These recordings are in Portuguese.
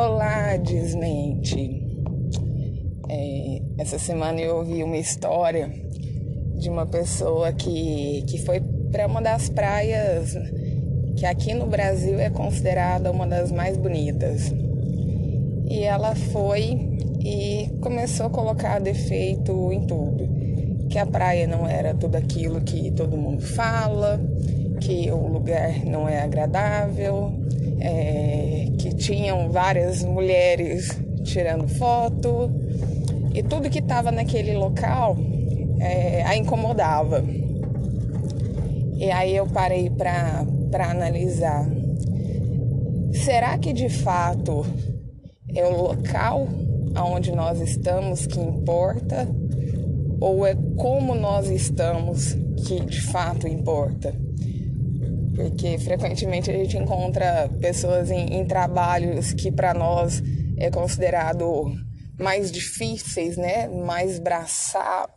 Olá, desmente. É, essa semana eu ouvi uma história de uma pessoa que, que foi para uma das praias que aqui no Brasil é considerada uma das mais bonitas. E ela foi e começou a colocar defeito em tudo. Que a praia não era tudo aquilo que todo mundo fala, que o lugar não é agradável, é, tinham várias mulheres tirando foto e tudo que estava naquele local é, a incomodava. E aí eu parei para analisar. Será que de fato é o local onde nós estamos que importa? Ou é como nós estamos que de fato importa? Porque frequentemente a gente encontra pessoas em, em trabalhos que para nós é considerado mais difíceis, né? Mais braçal.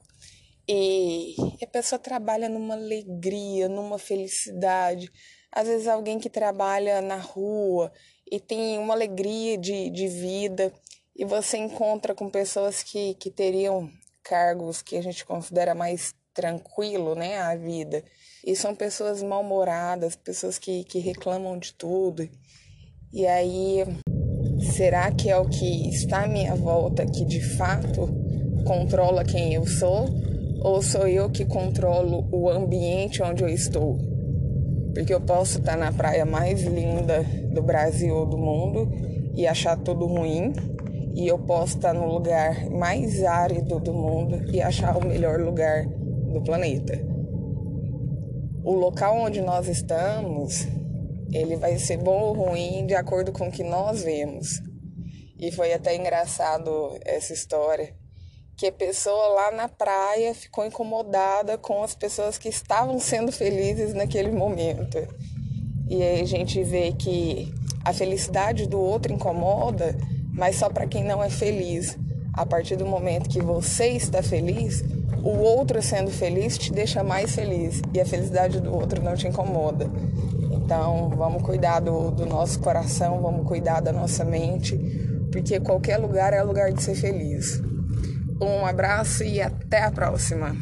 E a pessoa trabalha numa alegria, numa felicidade. Às vezes alguém que trabalha na rua e tem uma alegria de, de vida e você encontra com pessoas que, que teriam cargos que a gente considera mais tranquilo, né, a vida. E são pessoas mal-humoradas, pessoas que, que reclamam de tudo. E aí, será que é o que está à minha volta que de fato controla quem eu sou? Ou sou eu que controlo o ambiente onde eu estou? Porque eu posso estar na praia mais linda do Brasil ou do mundo e achar tudo ruim, e eu posso estar no lugar mais árido do mundo e achar o melhor lugar do planeta. O local onde nós estamos, ele vai ser bom ou ruim de acordo com o que nós vemos. E foi até engraçado essa história, que a pessoa lá na praia ficou incomodada com as pessoas que estavam sendo felizes naquele momento. E aí a gente vê que a felicidade do outro incomoda, mas só para quem não é feliz. A partir do momento que você está feliz, o outro sendo feliz te deixa mais feliz e a felicidade do outro não te incomoda. Então, vamos cuidar do, do nosso coração, vamos cuidar da nossa mente, porque qualquer lugar é lugar de ser feliz. Um abraço e até a próxima!